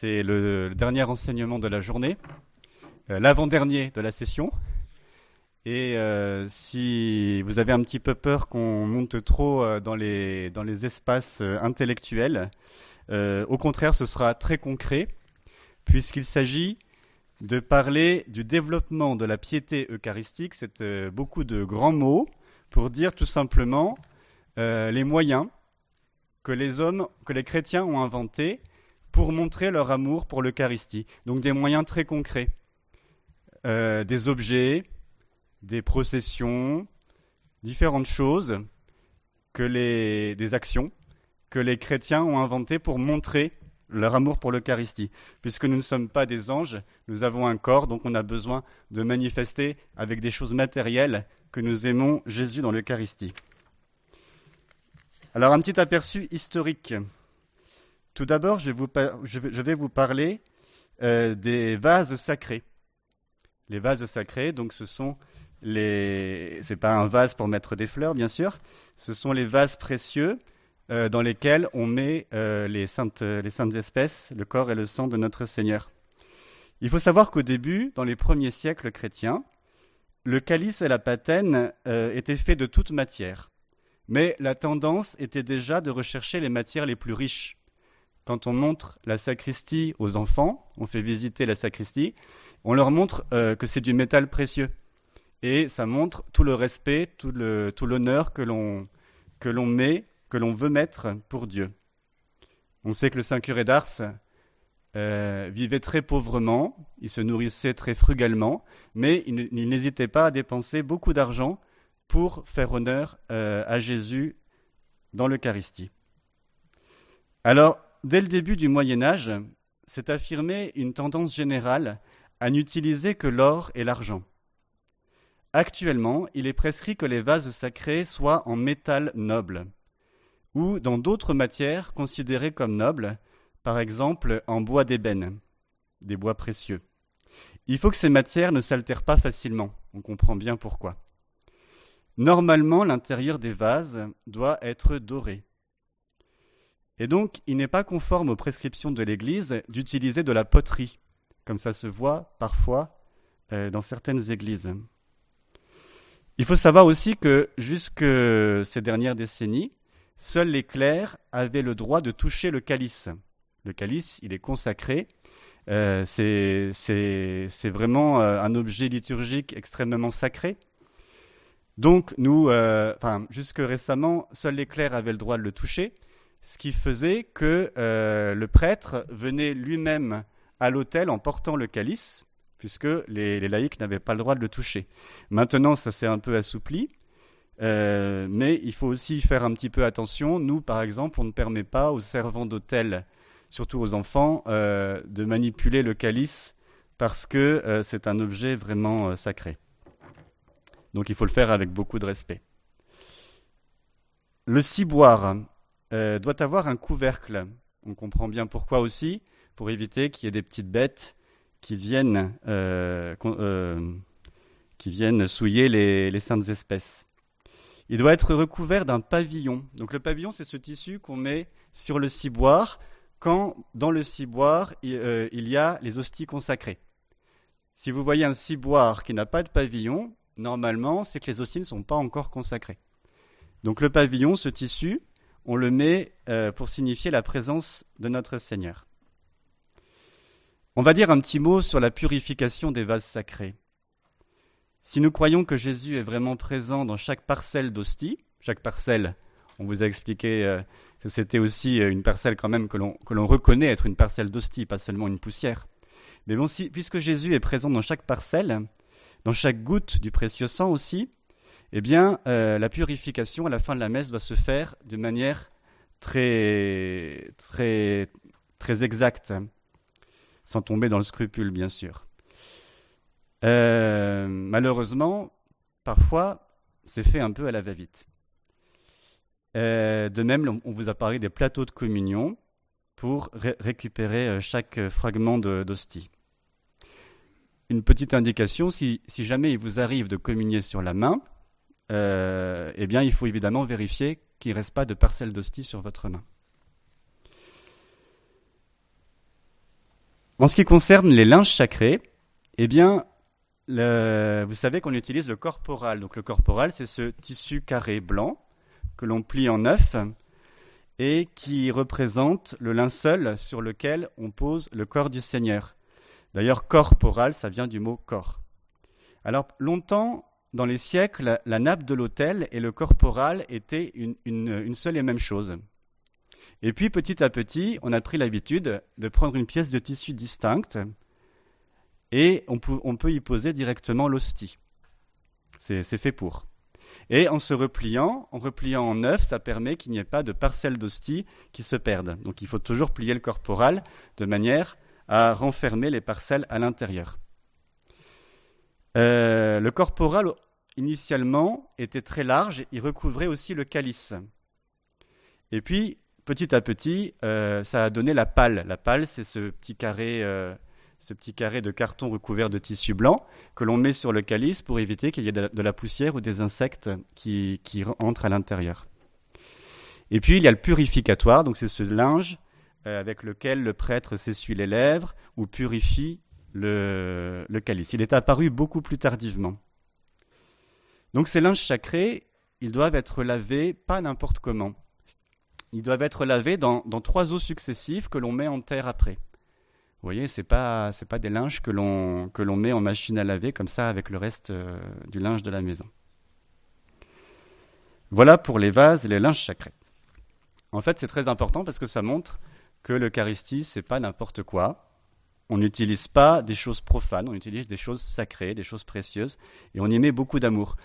C'est le, dernier enseignement de la journée, euh, l'avant-dernier de la session. Et euh, si vous avez un petit peu peur qu'on monte trop euh, dans, les, dans les espaces intellectuels, au contraire, ce sera très concret, puisqu'il s'agit de parler du développement de la piété eucharistique. C'est beaucoup de grands mots pour dire tout simplement les moyens que les hommes, que les chrétiens ont inventés pour montrer leur amour pour l'Eucharistie. Donc des moyens très concrets. Euh, des objets, des processions, différentes choses, que des actions que les chrétiens ont inventées pour montrer leur amour pour l'Eucharistie. Puisque nous ne sommes pas des anges, nous avons un corps, donc on a besoin de manifester avec des choses matérielles que nous aimons Jésus dans l'Eucharistie. Alors un petit aperçu historique. Tout d'abord, je, vais vous parler euh, des vases sacrés. Les vases sacrés, donc ce sont les. C'est pas un vase pour mettre des fleurs, bien sûr. Ce sont les vases précieux euh, dans lesquels on met euh, les, saintes, les saintes espèces, le corps et le sang de notre Seigneur. Il faut savoir qu'au début, dans les premiers siècles chrétiens, le calice et la patène étaient faits de toute matière. Mais la tendance était déjà de rechercher les matières les plus riches quand on montre la sacristie aux enfants, on fait visiter la sacristie, on leur montre euh, que c'est du métal précieux. Et ça montre tout le respect, tout l'honneur que l'on que l'on met, que l'on veut mettre pour Dieu. On sait que le Saint curé d'Ars euh, vivait très pauvrement, il se nourrissait très frugalement, mais il, n'hésitait pas à dépenser beaucoup d'argent pour faire honneur euh, à Jésus dans l'Eucharistie. Alors, dès le début du Moyen Âge, s'est affirmée une tendance générale à n'utiliser que l'or et l'argent. Actuellement, il est prescrit que les vases sacrés soient en métal noble, ou dans d'autres matières considérées comme nobles, par exemple en bois d'ébène, des bois précieux. Il faut que ces matières ne s'altèrent pas facilement, on comprend bien pourquoi. Normalement, l'intérieur des vases doit être doré. Et donc, il n'est pas conforme aux prescriptions de l'Église d'utiliser de la poterie, comme ça se voit parfois euh, dans certaines églises. Il faut savoir aussi que jusque ces dernières décennies, seuls les clercs avaient le droit de toucher le calice. Le calice, il est consacré. Euh, c'est vraiment euh, un objet liturgique extrêmement sacré. Donc, nous, enfin, jusque récemment, seuls les clercs avaient le droit de le toucher ce qui faisait que euh, le prêtre venait lui-même à l'autel en portant le calice, puisque les, laïcs n'avaient pas le droit de le toucher. Maintenant, ça s'est un peu assoupli, euh, mais il faut aussi faire un petit peu attention. Nous, par exemple, on ne permet pas aux servants d'autel, surtout aux enfants, euh, de manipuler le calice parce que c'est un objet vraiment sacré. Donc il faut le faire avec beaucoup de respect. Le ciboire, euh, doit avoir un couvercle. On comprend bien pourquoi aussi, pour éviter qu'il y ait des petites bêtes qui viennent, euh, euh, qui viennent souiller les, saintes espèces. Il doit être recouvert d'un pavillon. Donc le pavillon, c'est ce tissu qu'on met sur le ciboire quand dans le ciboire, il, il y a les hosties consacrées. Si vous voyez un ciboire qui n'a pas de pavillon, normalement, c'est que les hosties ne sont pas encore consacrées. Donc le pavillon, ce tissu, on le met euh, pour signifier la présence de notre Seigneur. On va dire un petit mot sur la purification des vases sacrés. Si nous croyons que Jésus est vraiment présent dans chaque parcelle d'hostie, chaque parcelle, on vous a expliqué euh, que c'était aussi euh, une parcelle quand même que l'on reconnaît être une parcelle d'hostie, pas seulement une poussière. Mais bon, puisque Jésus est présent dans chaque parcelle, dans chaque goutte du précieux sang aussi, eh bien, euh, la purification à la fin de la messe doit se faire de manière très, très, très exacte, sans tomber dans le scrupule, bien sûr. Euh, malheureusement, parfois, c'est fait un peu à la va-vite. Euh, de même, on vous a parlé des plateaux de communion pour récupérer chaque fragment d'hostie. Une petite indication, si, si jamais il vous arrive de communier sur la main, euh, eh bien, il faut évidemment vérifier qu'il ne reste pas de parcelle d'hostie sur votre main. En ce qui concerne les linges sacrés, eh bien, vous savez qu'on utilise le corporal. Donc le corporal, c'est ce tissu carré blanc que l'on plie en neuf et qui représente le linceul sur lequel on pose le corps du Seigneur. D'ailleurs, corporal, ça vient du mot corps. Alors longtemps, dans les siècles, la nappe de l'autel et le corporal étaient une, seule et même chose. Et puis petit à petit, on a pris l'habitude de prendre une pièce de tissu distincte et on peut, y poser directement l'hostie. C'est fait pour. Et en se repliant, en repliant en neuf, ça permet qu'il n'y ait pas de parcelles d'hostie qui se perdent. Donc il faut toujours plier le corporal de manière à renfermer les parcelles à l'intérieur. Euh, le corporal, initialement, était très large, il recouvrait aussi le calice. Et puis, petit à petit, euh, ça a donné la pâle. La pâle, c'est ce petit carré, euh, ce petit carré de carton recouvert de tissu blanc que l'on met sur le calice pour éviter qu'il y ait de la poussière ou des insectes qui, qui entrent à l'intérieur. Et puis, il y a le purificatoire, donc c'est ce linge avec lequel le prêtre s'essuie les lèvres ou purifie le, calice. Il est apparu beaucoup plus tardivement. Donc ces linges sacrés, ils doivent être lavés pas n'importe comment. Ils doivent être lavés dans, trois eaux successives que l'on met en terre après. Vous voyez, ce n'est pas, pas des linges que l'on, met en machine à laver comme ça avec le reste euh, du linge de la maison. Voilà pour les vases et les linges sacrés. En fait, c'est très important parce que ça montre que l'Eucharistie, c'est pas n'importe quoi on n'utilise pas des choses profanes, on utilise des choses sacrées, des choses précieuses, et on y met beaucoup d'amour.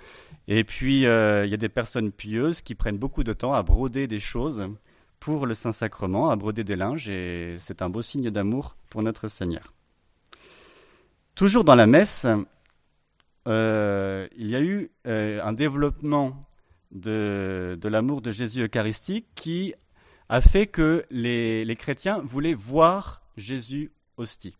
Et puis, euh, il y a des personnes pieuses qui prennent beaucoup de temps à broder des choses pour le Saint-Sacrement, à broder des linges, et c'est un beau signe d'amour pour notre Seigneur. Toujours dans la messe, euh, il y a eu euh, un développement de, l'amour de Jésus eucharistique qui a fait que les, les chrétiens voulaient voir Jésus hostie.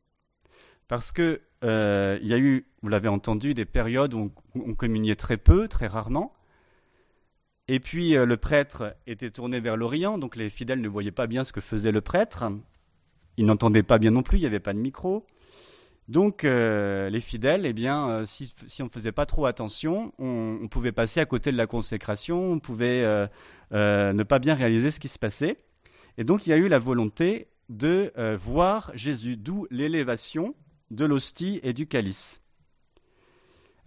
Parce que euh, il y a eu, vous l'avez entendu, des périodes où on, communiait très peu, très rarement. Et puis euh, le prêtre était tourné vers l'Orient, donc les fidèles ne voyaient pas bien ce que faisait le prêtre. Ils n'entendaient pas bien non plus, il n'y avait pas de micro. Donc euh, les fidèles, eh bien, si, on ne faisait pas trop attention, on, on, pouvait passer à côté de la consécration, on pouvait ne pas bien réaliser ce qui se passait. Et donc il y a eu la volonté de euh, voir Jésus, d'où l'élévation de l'hostie et du calice.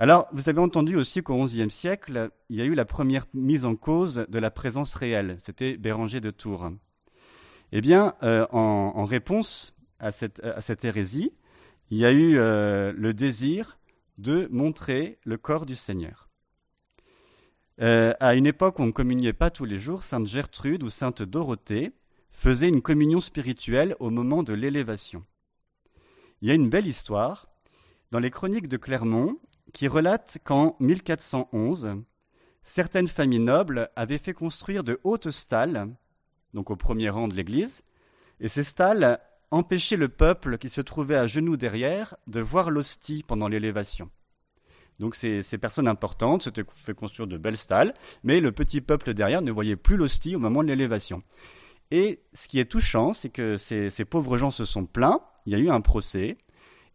Alors, vous avez entendu aussi qu'au XIe siècle, il y a eu la première mise en cause de la présence réelle. C'était Béranger de Tours. Eh bien, euh, en, réponse à cette, hérésie, il y a eu euh, le désir de montrer le corps du Seigneur. à une époque où on ne communiait pas tous les jours, Sainte Gertrude ou Sainte Dorothée faisait une communion spirituelle au moment de l'élévation. Il y a une belle histoire dans les chroniques de Clermont qui relate qu'en 1411, certaines familles nobles avaient fait construire de hautes stalles, donc au premier rang de l'église, et ces stalles empêchaient le peuple qui se trouvait à genoux derrière de voir l'hostie pendant l'élévation. Donc ces, ces, personnes importantes s'étaient fait construire de belles stalles, mais le petit peuple derrière ne voyait plus l'hostie au moment de l'élévation. Et ce qui est touchant, c'est que ces, pauvres gens se sont plaints, il y a eu un procès,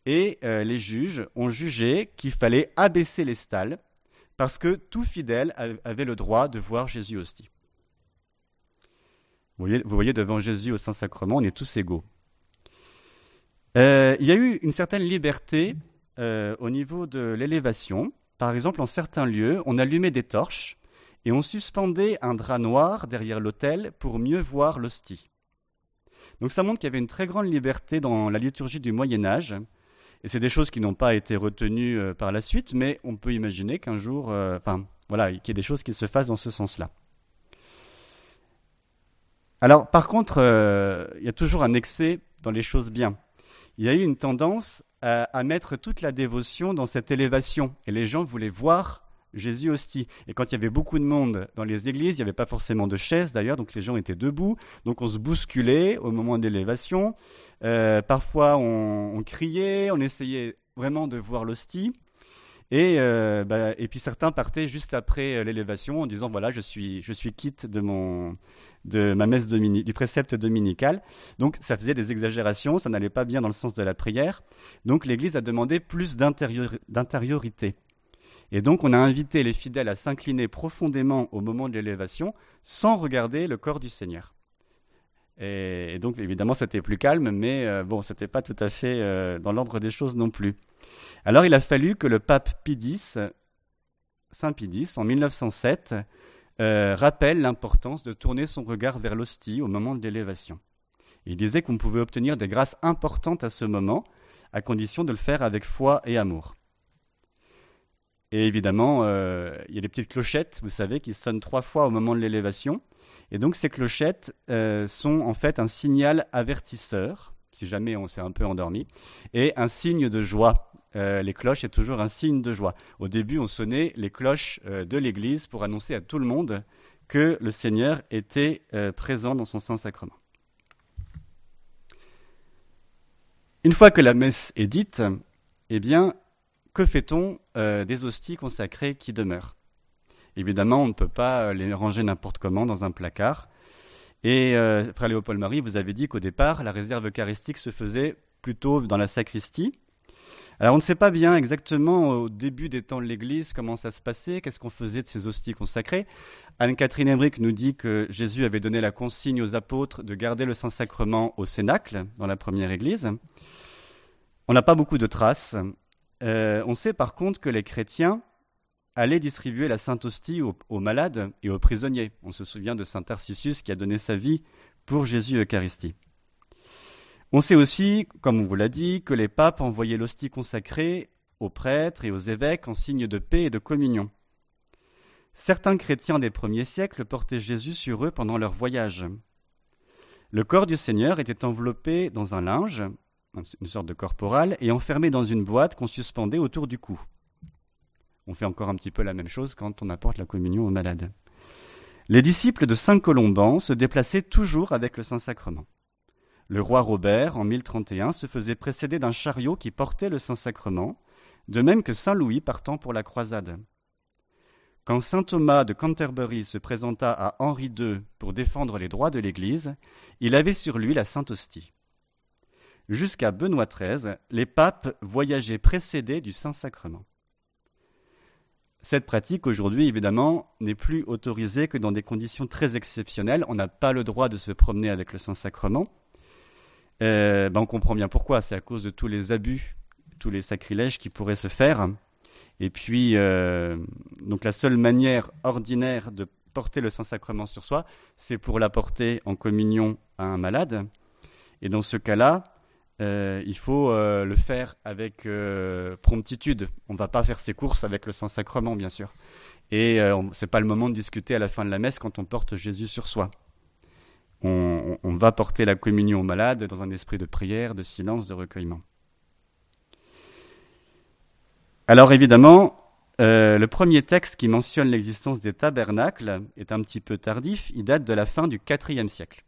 et euh, les juges ont jugé qu'il fallait abaisser les stalles, parce que tout fidèle avait le droit de voir Jésus hostie. Vous voyez, devant Jésus au Saint-Sacrement, on est tous égaux. Euh, il y a eu une certaine liberté euh, au niveau de l'élévation. Par exemple, en certains lieux, on allumait des torches et on suspendait un drap noir derrière l'autel pour mieux voir l'hostie. Donc ça montre qu'il y avait une très grande liberté dans la liturgie du Moyen Âge, et c'est des choses qui n'ont pas été retenues euh, par la suite, mais on peut imaginer qu'un jour, euh, enfin voilà, qu'il y ait des choses qui se fassent dans ce sens-là. Alors par contre, euh, il y a toujours un excès dans les choses bien. Il y a eu une tendance à mettre toute la dévotion dans cette élévation, et les gens voulaient voir Jésus hostie. Et quand il y avait beaucoup de monde dans les églises, il n'y avait pas forcément de chaises d'ailleurs, donc les gens étaient debout, donc on se bousculait au moment de l'élévation. Euh, parfois on, criait, on essayait vraiment de voir l'hostie. Et, euh, bah, puis certains partaient juste après euh, l'élévation en disant voilà, je suis, je suis quitte de, mon, de ma messe du précepte dominical. Donc ça faisait des exagérations, ça n'allait pas bien dans le sens de la prière. Donc l'Église a demandé plus d'intériorité. Et donc on a invité les fidèles à s'incliner profondément au moment de l'élévation sans regarder le corps du Seigneur. Et, donc évidemment c'était plus calme, mais euh, bon, c'était pas tout à fait dans l'ordre des choses non plus. Alors il a fallu que le pape Pie Saint Pie en 1907, euh, rappelle l'importance de tourner son regard vers l'hostie au moment de l'élévation. Il disait qu'on pouvait obtenir des grâces importantes à ce moment, à condition de le faire avec foi et amour. Et évidemment, euh, il y a des petites clochettes, vous savez, qui sonnent trois fois au moment de l'élévation. Et donc ces clochettes euh, sont en fait un signal avertisseur, si jamais on s'est un peu endormi, et un signe de joie. Euh, les cloches est toujours un signe de joie. Au début, on sonnait les cloches de l'Église pour annoncer à tout le monde que le Seigneur était présent dans son Saint-Sacrement. Une fois que la messe est dite, eh bien, que fait-on des hosties consacrées qui demeurent? Évidemment, on ne peut pas les ranger n'importe comment dans un placard. Et Frère Léopold Marie, vous avez dit qu'au départ, la réserve eucharistique se faisait plutôt dans la sacristie. Alors on ne sait pas bien exactement au début des temps de l'Église comment ça se passait, qu'est-ce qu'on faisait de ces hosties consacrées. Anne-Catherine Emmerich nous dit que Jésus avait donné la consigne aux apôtres de garder le Saint-Sacrement au Cénacle, dans la première Église. On n'a pas beaucoup de traces. Euh, on sait par contre que les chrétiens allaient distribuer la Sainte Hostie aux, malades et aux prisonniers. On se souvient de Saint Tarcissus qui a donné sa vie pour Jésus Eucharistie. On sait aussi, comme on vous l'a dit, que les papes envoyaient l'hostie consacrée aux prêtres et aux évêques en signe de paix et de communion. Certains chrétiens des premiers siècles portaient Jésus sur eux pendant leur voyage. Le corps du Seigneur était enveloppé dans un linge, une sorte de corporal, et enfermé dans une boîte qu'on suspendait autour du cou. On fait encore un petit peu la même chose quand on apporte la communion aux malades. Les disciples de Saint Colomban se déplaçaient toujours avec le Saint-Sacrement. Le roi Robert, en 1031, se faisait précéder d'un chariot qui portait le Saint-Sacrement, de même que Saint Louis partant pour la croisade. Quand Saint Thomas de Canterbury se présenta à Henri II pour défendre les droits de l'Église, il avait sur lui la Sainte Hostie. Jusqu'à Benoît XIII, les papes voyageaient précédés du Saint-Sacrement. Cette pratique, aujourd'hui, évidemment, n'est plus autorisée que dans des conditions très exceptionnelles. On n'a pas le droit de se promener avec le Saint-Sacrement. Euh, ben, on comprend bien pourquoi. C'est à cause de tous les abus, tous les sacrilèges qui pourraient se faire. Et puis, euh, donc la seule manière ordinaire de porter le Saint-Sacrement sur soi, c'est pour l'apporter en communion à un malade. Et dans ce cas-là, euh, il faut le faire avec promptitude. On ne va pas faire ses courses avec le Saint-Sacrement, bien sûr. Et ce n'est pas le moment de discuter à la fin de la messe quand on porte Jésus sur soi on, va porter la communion aux malades dans un esprit de prière, de silence, de recueillement. Alors évidemment, euh, le premier texte qui mentionne l'existence des tabernacles est un petit peu tardif, il date de la fin du IVe siècle.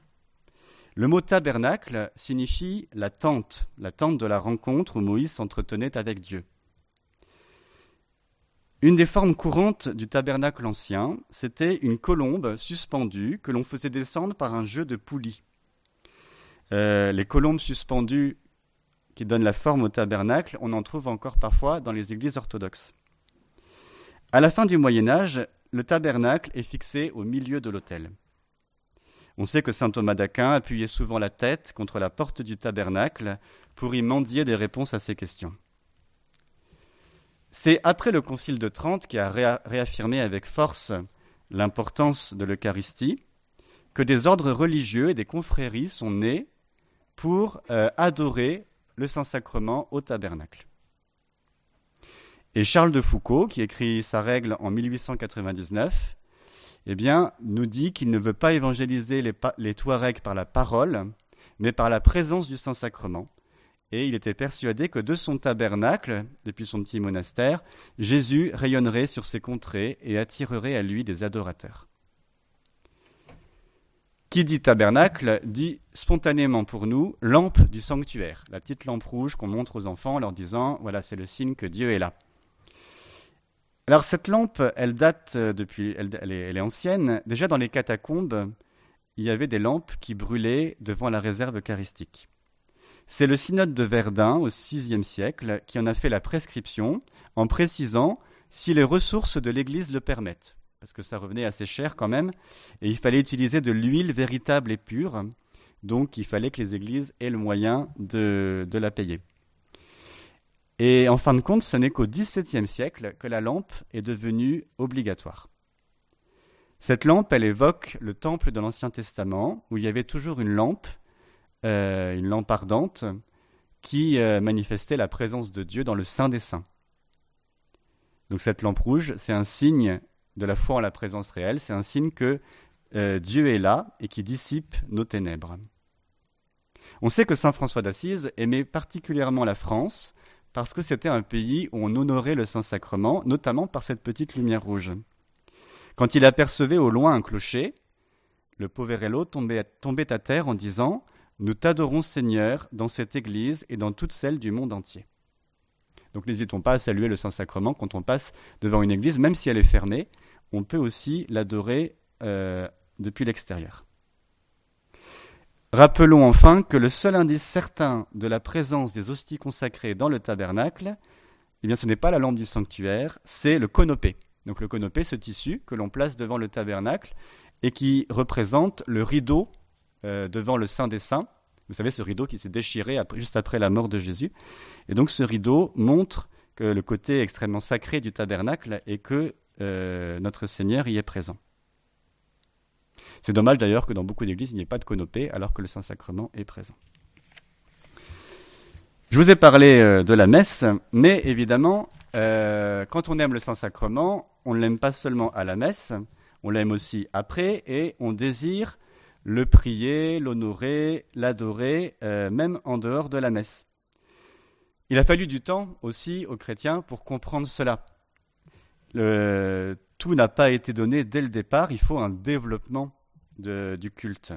Le mot tabernacle signifie la tente, la tente de la rencontre où Moïse s'entretenait avec Dieu. Une des formes courantes du tabernacle ancien, c'était une colombe suspendue que l'on faisait descendre par un jeu de poulies. Euh, les colombes suspendues qui donnent la forme au tabernacle, on en trouve encore parfois dans les églises orthodoxes. À la fin du Moyen Âge, le tabernacle est fixé au milieu de l'autel. On sait que saint Thomas d'Aquin appuyait souvent la tête contre la porte du tabernacle pour y mendier des réponses à ces questions. C'est après le Concile de Trente qui a réaffirmé avec force l'importance de l'Eucharistie que des ordres religieux et des confréries sont nés pour euh, adorer le Saint-Sacrement au tabernacle. Et Charles de Foucault, qui écrit sa règle en 1899, eh bien, nous dit qu'il ne veut pas évangéliser les, Touaregs par la parole, mais par la présence du Saint-Sacrement, et il était persuadé que de son tabernacle, depuis son petit monastère, Jésus rayonnerait sur ces contrées et attirerait à lui des adorateurs. Qui dit tabernacle dit spontanément pour nous lampe du sanctuaire, la petite lampe rouge qu'on montre aux enfants en leur disant voilà c'est le signe que Dieu est là. Alors cette lampe, elle date depuis, elle, est, ancienne. Déjà dans les catacombes, il y avait des lampes qui brûlaient devant la réserve eucharistique. C'est le synode de Verdun au VIe siècle qui en a fait la prescription en précisant si les ressources de l'Église le permettent, parce que ça revenait assez cher quand même, et il fallait utiliser de l'huile véritable et pure, donc il fallait que les églises aient le moyen de la payer. Et en fin de compte, ce n'est qu'au XVIIe siècle que la lampe est devenue obligatoire. Cette lampe, elle évoque le temple de l'Ancien Testament, où il y avait toujours une lampe, euh, une lampe ardente, qui euh, manifestait la présence de Dieu dans le Saint des Saints. Donc cette lampe rouge, c'est un signe de la foi en la présence réelle, c'est un signe que euh, Dieu est là et qui dissipe nos ténèbres. On sait que Saint François d'Assise aimait particulièrement la France, parce que c'était un pays où on honorait le Saint-Sacrement, notamment par cette petite lumière rouge. Quand il apercevait au loin un clocher, le Poverello tombait, tombait à terre en disant Nous t'adorons Seigneur dans cette Église et dans toutes celles du monde entier. Donc n'hésitons pas à saluer le Saint-Sacrement quand on passe devant une église, même si elle est fermée, on peut aussi l'adorer euh, depuis l'extérieur. Rappelons enfin que le seul indice certain de la présence des hosties consacrées dans le tabernacle, eh bien, ce n'est pas la lampe du sanctuaire, c'est le conopé. Donc le conopé, ce tissu que l'on place devant le tabernacle et qui représente le rideau euh, devant le Saint des Saints. Vous savez, ce rideau qui s'est déchiré juste après la mort de Jésus. Et donc ce rideau montre que le côté extrêmement sacré du tabernacle et que euh, notre Seigneur y est présent. C'est dommage d'ailleurs que dans beaucoup d'églises, il n'y ait pas de conopée alors que le Saint-Sacrement est présent. Je vous ai parlé euh, de la messe, mais évidemment, euh, quand on aime le Saint-Sacrement, on ne l'aime pas seulement à la messe, on l'aime aussi après et on désire le prier, l'honorer, l'adorer, euh, même en dehors de la messe. Il a fallu du temps aussi aux chrétiens pour comprendre cela. tout n'a pas été donné dès le départ, il faut un développement du culte.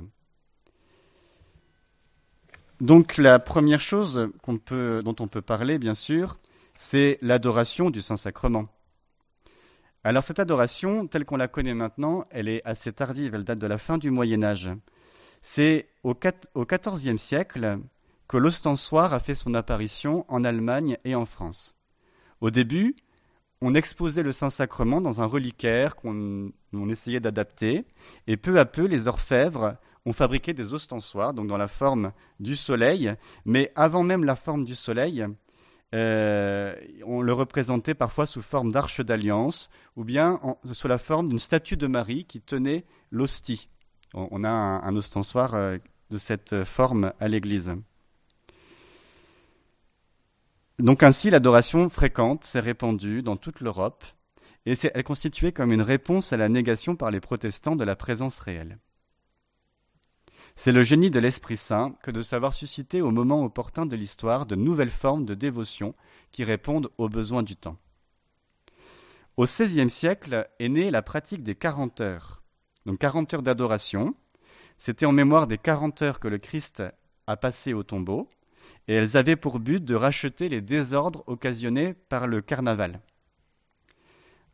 Donc la première chose dont on peut parler, bien sûr, c'est l'adoration du Saint-Sacrement. Alors cette adoration, telle qu'on la connaît maintenant, elle est assez tardive, elle date de la fin du Moyen Âge. C'est au XIVe siècle que l'ostensoir a fait son apparition en Allemagne et en France. Au début, on exposait le Saint-Sacrement dans un reliquaire qu'on essayait d'adapter, et peu à peu, les orfèvres ont fabriqué des ostensoirs, donc dans la forme du soleil, mais avant même la forme du soleil, euh, on le représentait parfois sous forme d'arche d'alliance, ou bien sous la forme d'une statue de Marie qui tenait l'hostie. On, a un, ostensoir euh, de cette forme à l'église. Donc ainsi, l'adoration fréquente s'est répandue dans toute l'Europe, et elle constituait comme une réponse à la négation par les protestants de la présence réelle. C'est le génie de l'Esprit Saint que de savoir susciter au moment opportun de l'histoire de nouvelles formes de dévotion qui répondent aux besoins du temps. Au XVIe siècle est née la pratique des quarante heures. Donc quarante heures d'adoration, c'était en mémoire des quarante heures que le Christ a passées au tombeau, et elles avaient pour but de racheter les désordres occasionnés par le carnaval.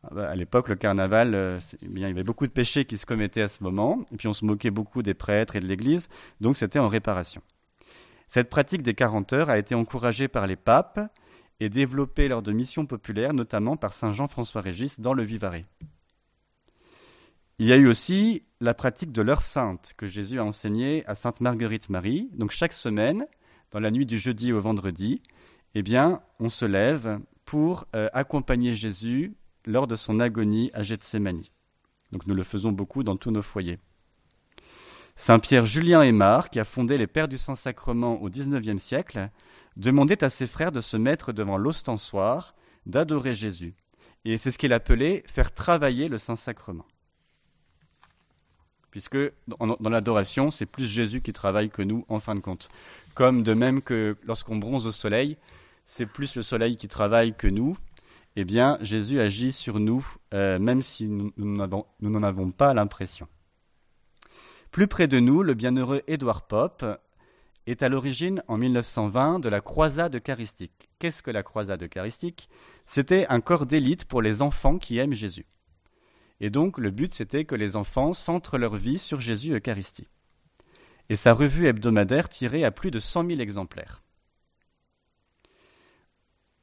Ah bah, à l'époque, le carnaval, euh, eh il y avait beaucoup de péchés qui se commettaient à ce moment, et puis on se moquait beaucoup des prêtres et de l'Église, donc c'était en réparation. Cette pratique des 40 heures a été encouragée par les papes et développée lors de missions populaires, notamment par Saint Jean-François Régis dans le Vivarais. Il y a eu aussi la pratique de l'heure sainte que Jésus a enseignée à Sainte Marguerite Marie. Donc chaque semaine, dans la nuit du jeudi au vendredi, eh bien, on se lève pour euh, accompagner Jésus lors de son agonie à Gethsemane. Donc nous le faisons beaucoup dans tous nos foyers. Saint Pierre Julien Aymar, qui a fondé les Pères du Saint-Sacrement au XIXe siècle, demandait à ses frères de se mettre devant l'ostensoir, d'adorer Jésus. Et c'est ce qu'il appelait faire travailler le Saint-Sacrement. Puisque dans l'adoration, c'est plus Jésus qui travaille que nous, en fin de compte. Comme de même que lorsqu'on bronze au soleil, c'est plus le soleil qui travaille que nous. Eh bien, Jésus agit sur nous, euh, même si nous n'en avons pas l'impression. Plus près de nous, le bienheureux Édouard Pope est à l'origine, en 1920, de la croisade eucharistique. Qu'est-ce que la croisade eucharistique? C'était un corps d'élite pour les enfants qui aiment Jésus. Et donc, le but, c'était que les enfants centrent leur vie sur Jésus Eucharistie. Et sa revue hebdomadaire tirait à plus de 100 000 exemplaires.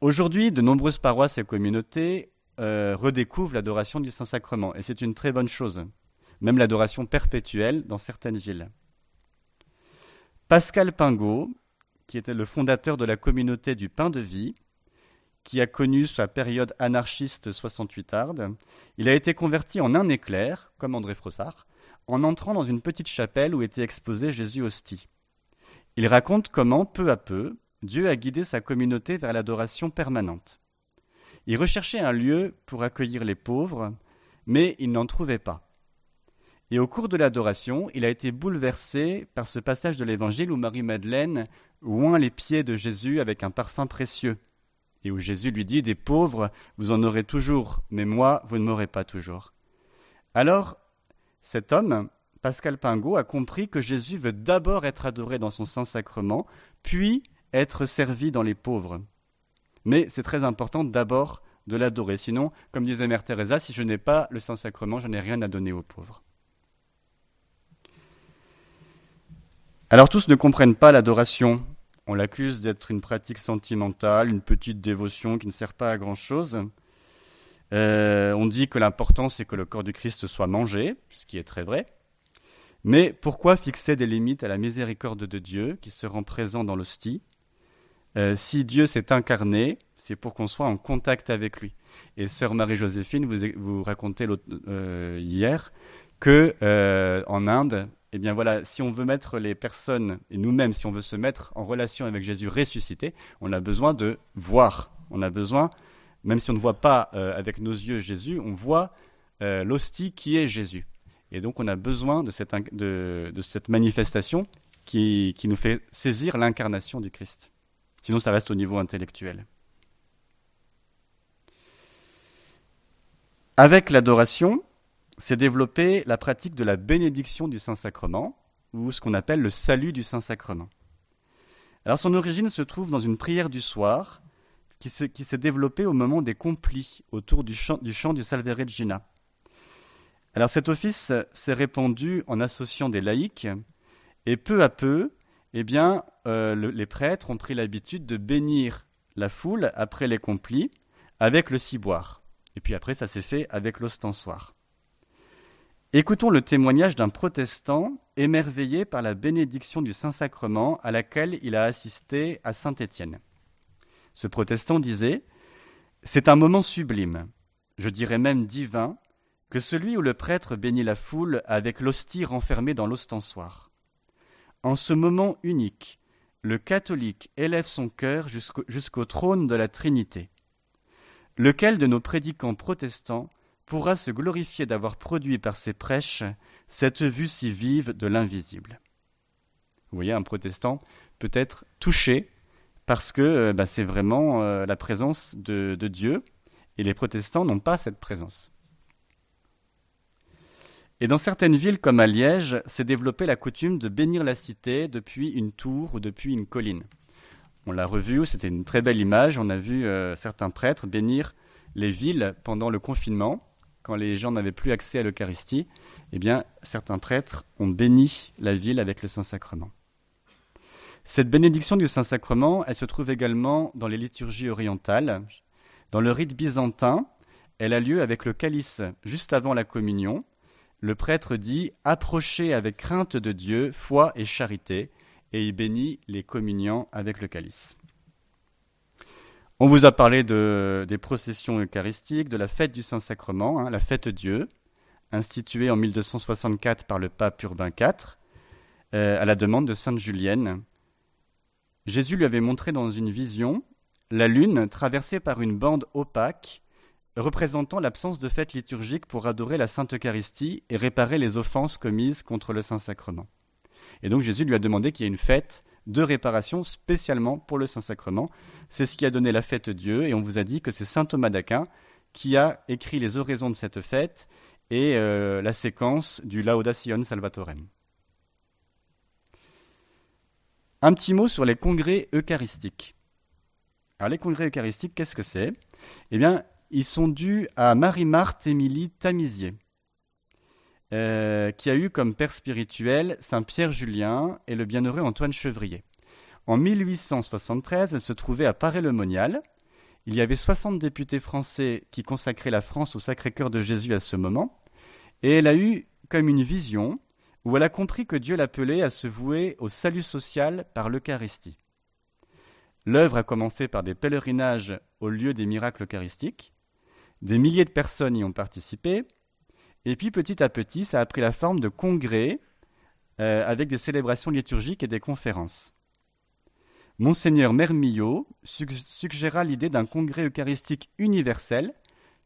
Aujourd'hui, de nombreuses paroisses et communautés euh, redécouvrent l'adoration du Saint-Sacrement, et c'est une très bonne chose, même l'adoration perpétuelle dans certaines villes. Pascal Pingot, qui était le fondateur de la communauté du pain de vie, qui a connu sa période anarchiste 68 arde, il a été converti en un éclair, comme André Frossard, en entrant dans une petite chapelle où était exposé Jésus hostie. Il raconte comment, peu à peu, Dieu a guidé sa communauté vers l'adoration permanente. Il recherchait un lieu pour accueillir les pauvres, mais il n'en trouvait pas. Et au cours de l'adoration, il a été bouleversé par ce passage de l'Évangile où Marie-Madeleine oint les pieds de Jésus avec un parfum précieux, et où Jésus lui dit Des pauvres, vous en aurez toujours, mais moi, vous ne m'aurez pas toujours. Alors, cet homme, Pascal Pingot, a compris que Jésus veut d'abord être adoré dans son Saint-Sacrement, puis être servi dans les pauvres. Mais c'est très important d'abord de l'adorer. Sinon, comme disait Mère Teresa, si je n'ai pas le Saint-Sacrement, je n'ai rien à donner aux pauvres. Alors tous ne comprennent pas l'adoration. On l'accuse d'être une pratique sentimentale, une petite dévotion qui ne sert pas à grand-chose. Euh, on dit que l'important c'est que le corps du Christ soit mangé, ce qui est très vrai. Mais pourquoi fixer des limites à la miséricorde de Dieu qui se rend présent dans l'hostie? Euh, si Dieu s'est incarné, c'est pour qu'on soit en contact avec lui. Et sœur Marie-Joséphine, vous, vous racontez euh, hier que en Inde, eh bien voilà, si on veut mettre les personnes et nous-mêmes, si on veut se mettre en relation avec Jésus ressuscité, on a besoin de voir. On a besoin, même si on ne voit pas avec nos yeux Jésus, on voit l'hostie qui est Jésus. Et donc on a besoin de cette, manifestation qui nous fait saisir l'incarnation du Christ. Sinon, ça reste au niveau intellectuel. Avec l'adoration, s'est développée la pratique de la bénédiction du Saint-Sacrement, ou ce qu'on appelle le salut du Saint-Sacrement. Alors son origine se trouve dans une prière du soir qui s'est développée au moment des complis autour du chant du, chant du Salve Regina. Alors cet office s'est répandu en associant des laïcs et peu à peu, eh bien, euh, les prêtres ont pris l'habitude de bénir la foule après les complis avec le ciboire. Et puis après, ça s'est fait avec l'ostensoir. Écoutons le témoignage d'un protestant émerveillé par la bénédiction du Saint-Sacrement à laquelle il a assisté à Saint-Étienne. Ce protestant disait C'est un moment sublime, je dirais même divin, que celui où le prêtre bénit la foule avec l'hostie renfermée dans l'ostensoir. En ce moment unique, le catholique élève son cœur jusqu'au trône de la Trinité. Lequel de nos prédicants protestants pourra se glorifier d'avoir produit par ses prêches cette vue si vive de l'invisible? Vous voyez, un protestant peut être touché parce que euh, bah, c'est vraiment euh, la présence de Dieu, et les protestants n'ont pas cette présence. Et dans certaines villes comme à Liège, s'est développée la coutume de bénir la cité depuis une tour ou depuis une colline. On l'a revu, c'était une très belle image. On a vu euh, certains prêtres bénir les villes pendant le confinement, quand les gens n'avaient plus accès à l'Eucharistie. Eh bien, certains prêtres ont béni la ville avec le Saint-Sacrement. Cette bénédiction du Saint-Sacrement, elle se trouve également dans les liturgies orientales. Dans le rite byzantin, elle a lieu avec le calice juste avant la communion le prêtre dit Approchez avec crainte de Dieu, foi et charité, et il bénit les communiants avec le calice. On vous a parlé de, des processions eucharistiques, de la fête du Saint-Sacrement, hein, la fête Dieu, instituée en 1264 par le pape Urbain IV, euh, à la demande de Sainte Julienne. Jésus lui avait montré dans une vision la lune traversée par une bande opaque représentant l'absence de fête liturgique pour adorer la Sainte Eucharistie et réparer les offenses commises contre le Saint-Sacrement. Et donc Jésus lui a demandé qu'il y ait une fête de réparation spécialement pour le Saint-Sacrement. C'est ce qui a donné la fête Dieu, et on vous a dit que c'est Saint Thomas d'Aquin qui a écrit les oraisons de cette fête et euh, la séquence du Laudation Salvatorem. Un petit mot sur les congrès eucharistiques. Alors les congrès eucharistiques, qu'est-ce que c'est? Eh bien, ils sont dus à Marie-Marthe Émilie Tamisier, euh, qui a eu comme père spirituel Saint Pierre Julien et le bienheureux Antoine Chevrier. En 1873, elle se trouvait à Paray-le-Monial. Il y avait 60 députés français qui consacraient la France au Sacré-Cœur de Jésus à ce moment, et elle a eu comme une vision où elle a compris que Dieu l'appelait à se vouer au salut social par l'Eucharistie. L'œuvre a commencé par des pèlerinages au lieu des miracles eucharistiques. Des milliers de personnes y ont participé. Et puis petit à petit, ça a pris la forme de congrès euh, avec des célébrations liturgiques et des conférences. Monseigneur Mermillot suggéra l'idée d'un congrès eucharistique universel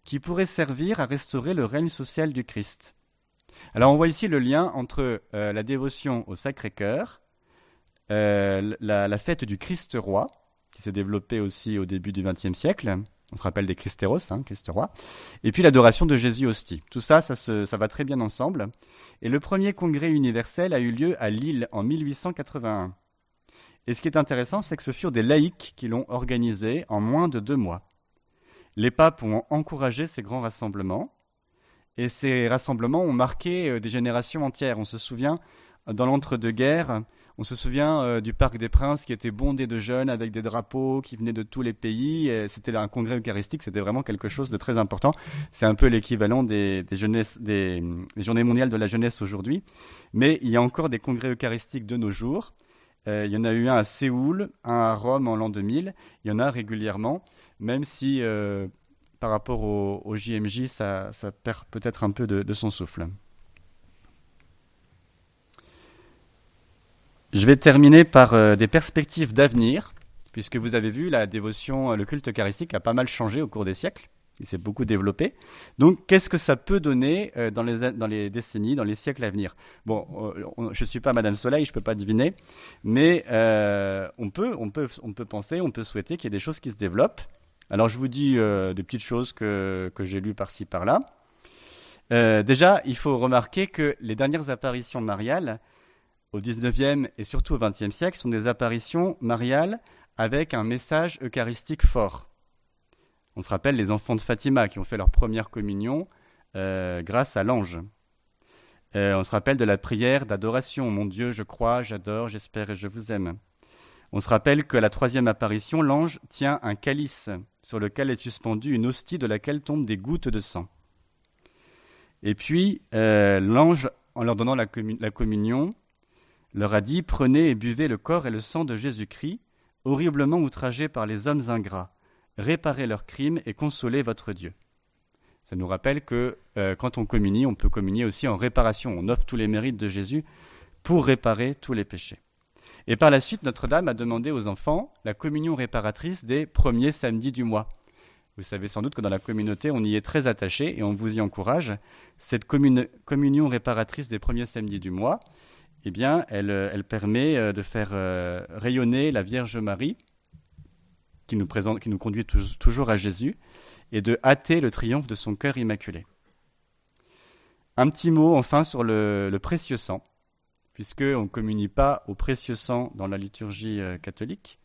qui pourrait servir à restaurer le règne social du Christ. Alors on voit ici le lien entre euh, la dévotion au Sacré-Cœur, euh, la, fête du Christ roi, qui s'est développée aussi au début du XXe siècle, on se rappelle des Christéros, hein, Christ roi, et puis l'adoration de Jésus hostie. Tout ça, ça, ça va très bien ensemble. Et le premier congrès universel a eu lieu à Lille en 1881. Et ce qui est intéressant, c'est que ce furent des laïcs qui l'ont organisé en moins de deux mois. Les papes ont encouragé ces grands rassemblements, et ces rassemblements ont marqué euh, des générations entières. On se souvient, dans l'entre-deux-guerres, on se souvient euh, du Parc des Princes qui était bondé de jeunes avec des drapeaux qui venaient de tous les pays. C'était un congrès eucharistique, c'était vraiment quelque chose de très important. C'est un peu l'équivalent des, des, journées mondiales de la jeunesse aujourd'hui. Mais il y a encore des congrès eucharistiques de nos jours. Euh, il y en a eu un à Séoul, un à Rome en l'an 2000. Il y en a régulièrement, même si euh, par rapport au, JMJ, ça, perd peut-être un peu de, son souffle. Je vais terminer par euh, des perspectives d'avenir, puisque vous avez vu, la dévotion, le culte eucharistique a pas mal changé au cours des siècles. Il s'est beaucoup développé. Donc, qu'est-ce que ça peut donner euh, dans, les, décennies, dans les siècles à venir? Bon, euh, je ne suis pas Madame Soleil, je ne peux pas deviner, mais on, peut, on, peut, on peut penser, on peut souhaiter qu'il y ait des choses qui se développent. Alors, je vous dis des petites choses que, que j'ai lues par-ci, par-là. déjà, il faut remarquer que les dernières apparitions mariales, au 19e et surtout au 20e siècle, sont des apparitions mariales avec un message eucharistique fort. On se rappelle les enfants de Fatima qui ont fait leur première communion euh, grâce à l'ange. Euh, on se rappelle de la prière d'adoration. Mon Dieu, je crois, j'adore, j'espère et je vous aime. On se rappelle que la troisième apparition, l'ange tient un calice sur lequel est suspendue une hostie de laquelle tombent des gouttes de sang. Et puis, euh, l'ange, en leur donnant la, communion, leur a dit Prenez et buvez le corps et le sang de Jésus-Christ, horriblement outragé par les hommes ingrats réparer leurs crimes et consoler votre Dieu. Ça nous rappelle que euh, quand on communie, on peut communier aussi en réparation. On offre tous les mérites de Jésus pour réparer tous les péchés. Et par la suite, Notre-Dame a demandé aux enfants la communion réparatrice des premiers samedis du mois. Vous savez sans doute que dans la communauté, on y est très attaché et on vous y encourage. Cette communion réparatrice des premiers samedis du mois, eh bien, elle, permet euh, de faire euh, rayonner la Vierge Marie qui nous, présente, qui nous conduit toujours à Jésus, et de hâter le triomphe de son cœur immaculé. Un petit mot enfin sur le, précieux sang, puisqu'on ne communie pas au précieux sang dans la liturgie euh, catholique.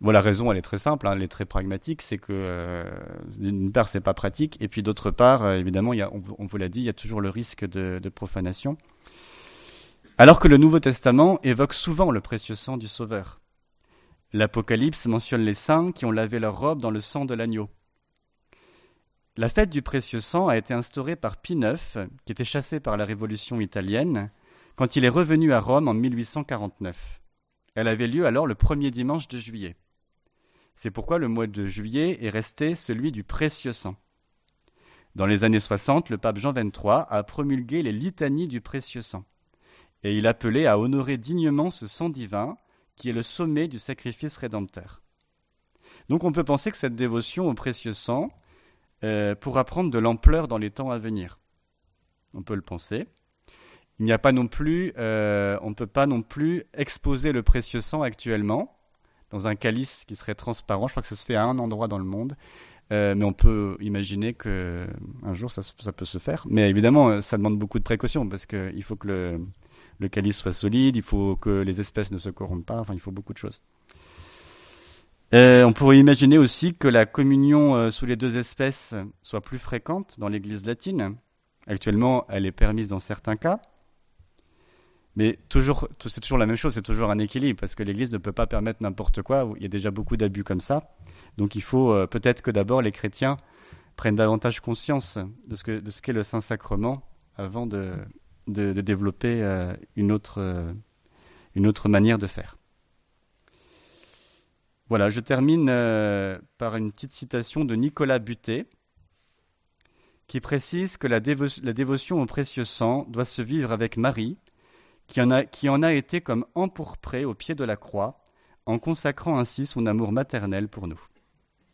La raison, elle est très simple, hein, elle est très pragmatique, c'est que euh, d'une part, c'est pas pratique, et puis d'autre part, euh, évidemment, on, vous l'a dit, il y a toujours le risque de, de, profanation. Alors que le Nouveau Testament évoque souvent le précieux sang du Sauveur. L'Apocalypse mentionne les saints qui ont lavé leurs robes dans le sang de l'agneau. La fête du précieux sang a été instaurée par Pie IX, qui était chassé par la Révolution italienne, quand il est revenu à Rome en 1849. Elle avait lieu alors le premier dimanche de juillet. C'est pourquoi le mois de juillet est resté celui du précieux sang. Dans les années 60, le pape Jean XXIII a promulgué les litanies du précieux sang, et il appelait à honorer dignement ce sang divin qui est le sommet du sacrifice rédempteur. Donc on peut penser que cette dévotion au précieux sang euh, pourra prendre de l'ampleur dans les temps à venir. On peut le penser. Il n'y a pas non plus, euh, on ne peut pas non plus exposer le précieux sang actuellement dans un calice qui serait transparent. Je crois que ça se fait à un endroit dans le monde. Euh, mais on peut imaginer qu'un jour ça, peut se faire. Mais évidemment, ça demande beaucoup de précautions parce qu'il faut que le, le calice soit solide, il faut que les espèces ne se corrompent pas, enfin il faut beaucoup de choses. on pourrait imaginer aussi que la communion sous les deux espèces soit plus fréquente dans l'Église latine. Actuellement, elle est permise dans certains cas. Mais toujours, c'est toujours la même chose, c'est toujours un équilibre, parce que l'Église ne peut pas permettre n'importe quoi. Il y a déjà beaucoup d'abus comme ça. Donc il faut euh, peut-être que d'abord les chrétiens prennent davantage conscience de ce, que, de ce qu'est le Saint-Sacrement avant de, de, développer euh, une, autre, euh, une autre manière de faire. Voilà, je termine par une petite citation de Nicolas Butet, qui précise que la, la dévotion au précieux sang doit se vivre avec Marie, qui en a, été comme empourpré au pied de la croix, en consacrant ainsi son amour maternel pour nous.